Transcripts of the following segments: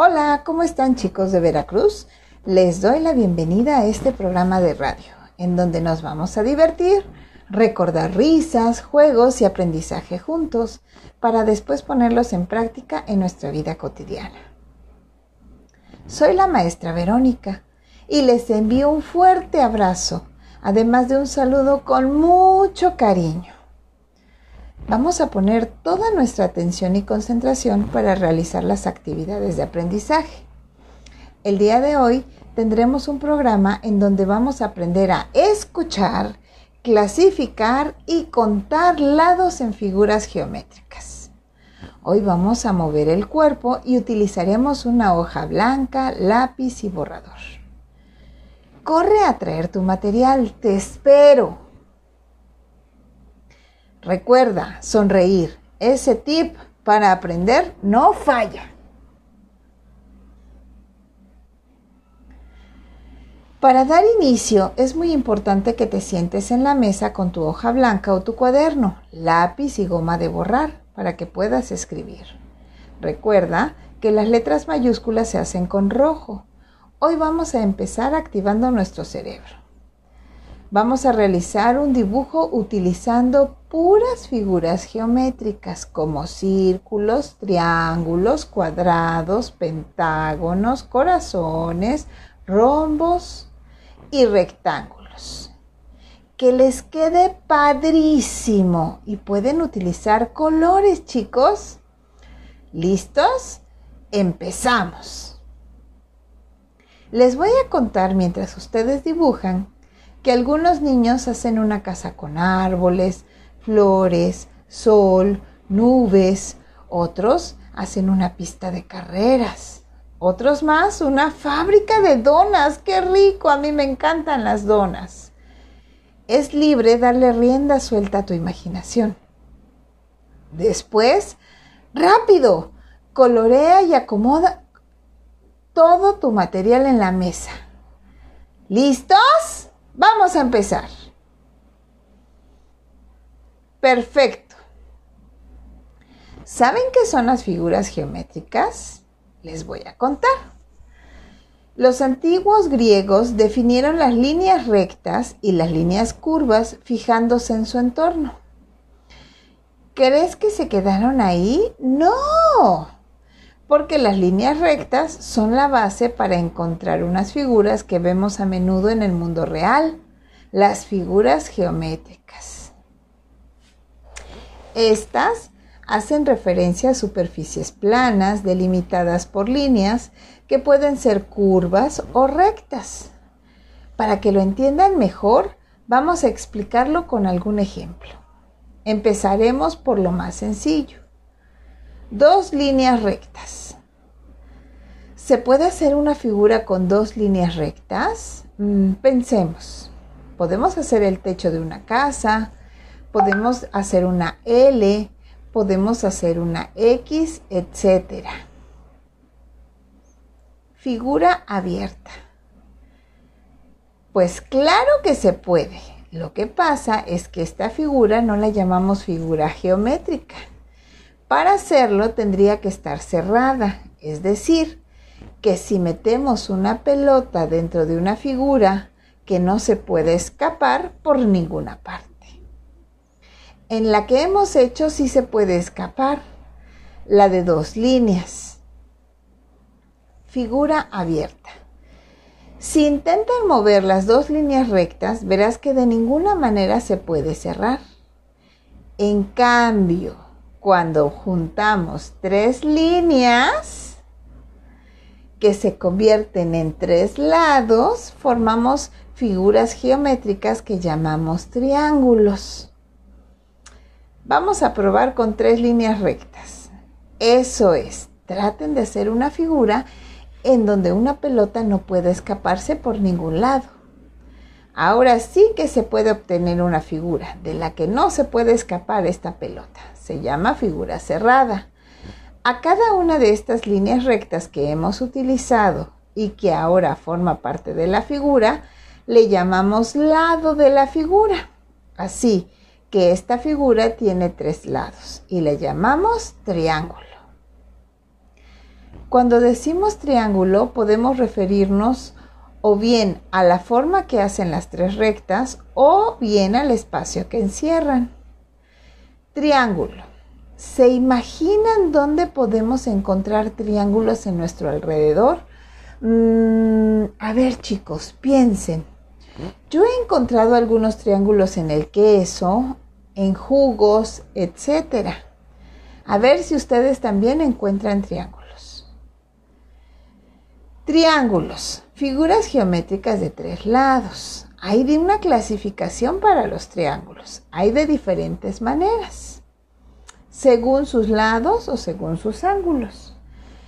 Hola, ¿cómo están chicos de Veracruz? Les doy la bienvenida a este programa de radio, en donde nos vamos a divertir, recordar risas, juegos y aprendizaje juntos, para después ponerlos en práctica en nuestra vida cotidiana. Soy la maestra Verónica y les envío un fuerte abrazo, además de un saludo con mucho cariño. Vamos a poner toda nuestra atención y concentración para realizar las actividades de aprendizaje. El día de hoy tendremos un programa en donde vamos a aprender a escuchar, clasificar y contar lados en figuras geométricas. Hoy vamos a mover el cuerpo y utilizaremos una hoja blanca, lápiz y borrador. Corre a traer tu material, te espero. Recuerda, sonreír. Ese tip para aprender no falla. Para dar inicio es muy importante que te sientes en la mesa con tu hoja blanca o tu cuaderno, lápiz y goma de borrar para que puedas escribir. Recuerda que las letras mayúsculas se hacen con rojo. Hoy vamos a empezar activando nuestro cerebro. Vamos a realizar un dibujo utilizando puras figuras geométricas como círculos, triángulos, cuadrados, pentágonos, corazones, rombos y rectángulos. Que les quede padrísimo y pueden utilizar colores, chicos. ¿Listos? Empezamos. Les voy a contar mientras ustedes dibujan que algunos niños hacen una casa con árboles, flores, sol, nubes, otros hacen una pista de carreras, otros más una fábrica de donas, qué rico, a mí me encantan las donas. Es libre darle rienda suelta a tu imaginación. Después, rápido, colorea y acomoda todo tu material en la mesa. ¿Listos? Vamos a empezar. Perfecto. ¿Saben qué son las figuras geométricas? Les voy a contar. Los antiguos griegos definieron las líneas rectas y las líneas curvas fijándose en su entorno. ¿Crees que se quedaron ahí? No, porque las líneas rectas son la base para encontrar unas figuras que vemos a menudo en el mundo real, las figuras geométricas. Estas hacen referencia a superficies planas delimitadas por líneas que pueden ser curvas o rectas. Para que lo entiendan mejor, vamos a explicarlo con algún ejemplo. Empezaremos por lo más sencillo dos líneas rectas. ¿Se puede hacer una figura con dos líneas rectas? Mm, pensemos. Podemos hacer el techo de una casa, podemos hacer una L, podemos hacer una X, etc. Figura abierta. Pues claro que se puede. Lo que pasa es que esta figura no la llamamos figura geométrica para hacerlo tendría que estar cerrada, es decir, que si metemos una pelota dentro de una figura que no se puede escapar por ninguna parte. En la que hemos hecho sí se puede escapar, la de dos líneas. Figura abierta. Si intentan mover las dos líneas rectas, verás que de ninguna manera se puede cerrar. En cambio, cuando juntamos tres líneas que se convierten en tres lados, formamos figuras geométricas que llamamos triángulos. Vamos a probar con tres líneas rectas. Eso es, traten de hacer una figura en donde una pelota no puede escaparse por ningún lado. Ahora sí que se puede obtener una figura de la que no se puede escapar esta pelota. Se llama figura cerrada. A cada una de estas líneas rectas que hemos utilizado y que ahora forma parte de la figura, le llamamos lado de la figura. Así que esta figura tiene tres lados y le llamamos triángulo. Cuando decimos triángulo podemos referirnos o bien a la forma que hacen las tres rectas o bien al espacio que encierran. Triángulo. ¿Se imaginan dónde podemos encontrar triángulos en nuestro alrededor? Mm, a ver chicos, piensen. Yo he encontrado algunos triángulos en el queso, en jugos, etc. A ver si ustedes también encuentran triángulos. Triángulos, figuras geométricas de tres lados. Hay de una clasificación para los triángulos. Hay de diferentes maneras. Según sus lados o según sus ángulos.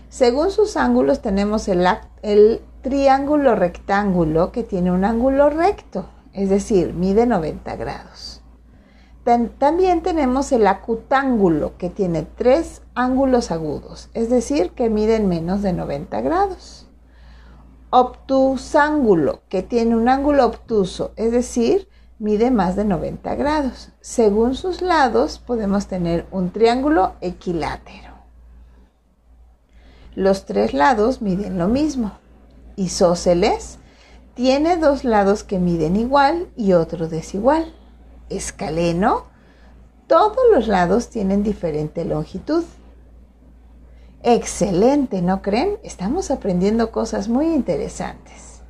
Según sus ángulos tenemos el, el triángulo rectángulo que tiene un ángulo recto, es decir, mide 90 grados. También tenemos el acutángulo que tiene tres ángulos agudos, es decir, que miden menos de 90 grados. Obtusángulo que tiene un ángulo obtuso, es decir, mide más de 90 grados. Según sus lados podemos tener un triángulo equilátero. Los tres lados miden lo mismo. Isósceles tiene dos lados que miden igual y otro desigual. Escaleno, todos los lados tienen diferente longitud. Excelente, ¿no creen? Estamos aprendiendo cosas muy interesantes.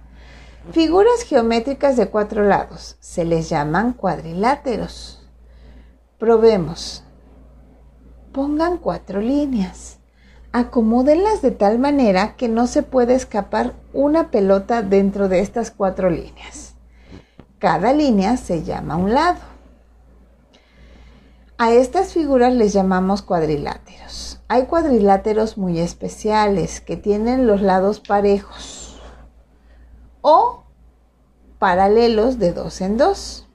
Figuras geométricas de cuatro lados se les llaman cuadriláteros. Probemos. Pongan cuatro líneas acomódenlas de tal manera que no se puede escapar una pelota dentro de estas cuatro líneas. Cada línea se llama un lado. A estas figuras les llamamos cuadriláteros. Hay cuadriláteros muy especiales que tienen los lados parejos o paralelos de dos en dos.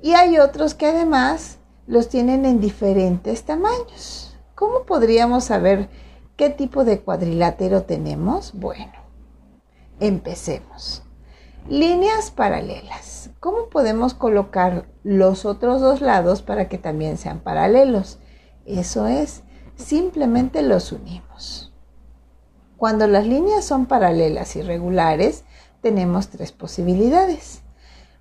Y hay otros que además los tienen en diferentes tamaños. ¿Cómo podríamos saber qué tipo de cuadrilátero tenemos? Bueno, empecemos. Líneas paralelas. ¿Cómo podemos colocar los otros dos lados para que también sean paralelos? Eso es, simplemente los unimos. Cuando las líneas son paralelas y regulares, tenemos tres posibilidades.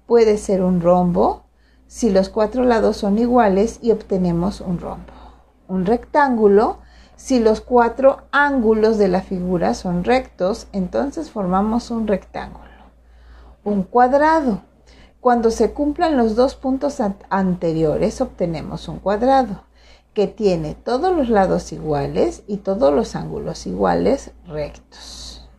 Puede ser un rombo si los cuatro lados son iguales y obtenemos un rombo un rectángulo, si los cuatro ángulos de la figura son rectos, entonces formamos un rectángulo. Un cuadrado. Cuando se cumplan los dos puntos anteriores, obtenemos un cuadrado que tiene todos los lados iguales y todos los ángulos iguales rectos.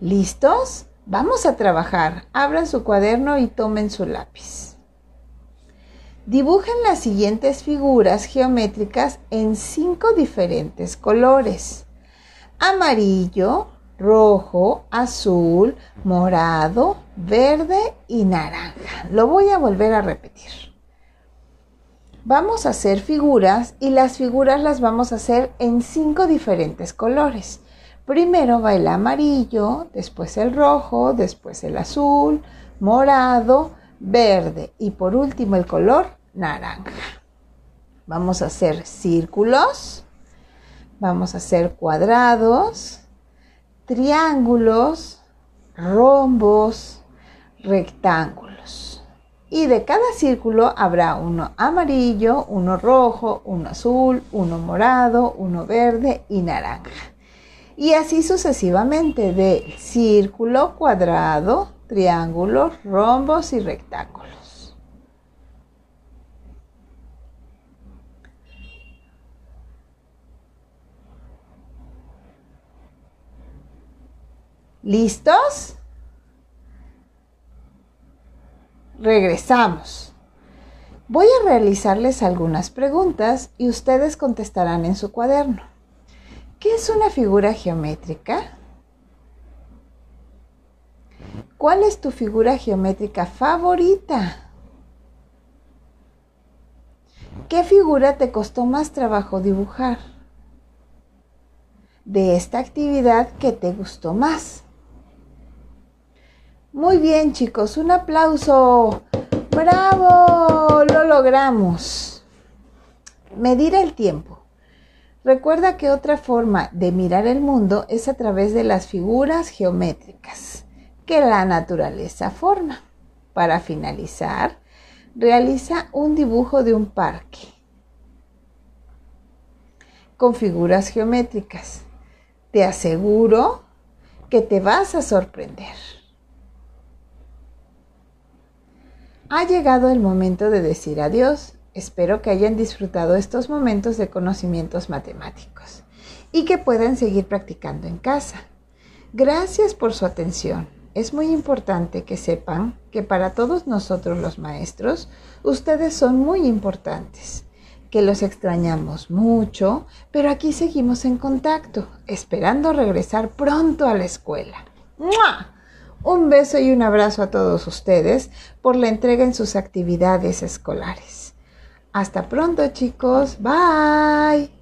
¿Listos? Vamos a trabajar. Abran su cuaderno y tomen su lápiz. Dibujen las siguientes figuras geométricas en cinco diferentes colores. Amarillo, rojo, azul, morado, verde y naranja. Lo voy a volver a repetir. Vamos a hacer figuras y las figuras las vamos a hacer en cinco diferentes colores. Primero va el amarillo, después el rojo, después el azul, morado, verde y por último el color naranja. Vamos a hacer círculos, vamos a hacer cuadrados, triángulos, rombos, rectángulos. Y de cada círculo habrá uno amarillo, uno rojo, uno azul, uno morado, uno verde y naranja. Y así sucesivamente de círculo, cuadrado, triángulos, rombos y rectángulos. ¿Listos? Regresamos. Voy a realizarles algunas preguntas y ustedes contestarán en su cuaderno. ¿Qué es una figura geométrica? ¿Cuál es tu figura geométrica favorita? ¿Qué figura te costó más trabajo dibujar? De esta actividad, ¿qué te gustó más? Muy bien chicos, un aplauso. ¡Bravo! Lo logramos. Medir el tiempo. Recuerda que otra forma de mirar el mundo es a través de las figuras geométricas que la naturaleza forma. Para finalizar, realiza un dibujo de un parque con figuras geométricas. Te aseguro que te vas a sorprender. Ha llegado el momento de decir adiós. Espero que hayan disfrutado estos momentos de conocimientos matemáticos y que puedan seguir practicando en casa. Gracias por su atención. Es muy importante que sepan que para todos nosotros los maestros, ustedes son muy importantes, que los extrañamos mucho, pero aquí seguimos en contacto, esperando regresar pronto a la escuela. Un beso y un abrazo a todos ustedes por la entrega en sus actividades escolares. Hasta pronto chicos. Bye.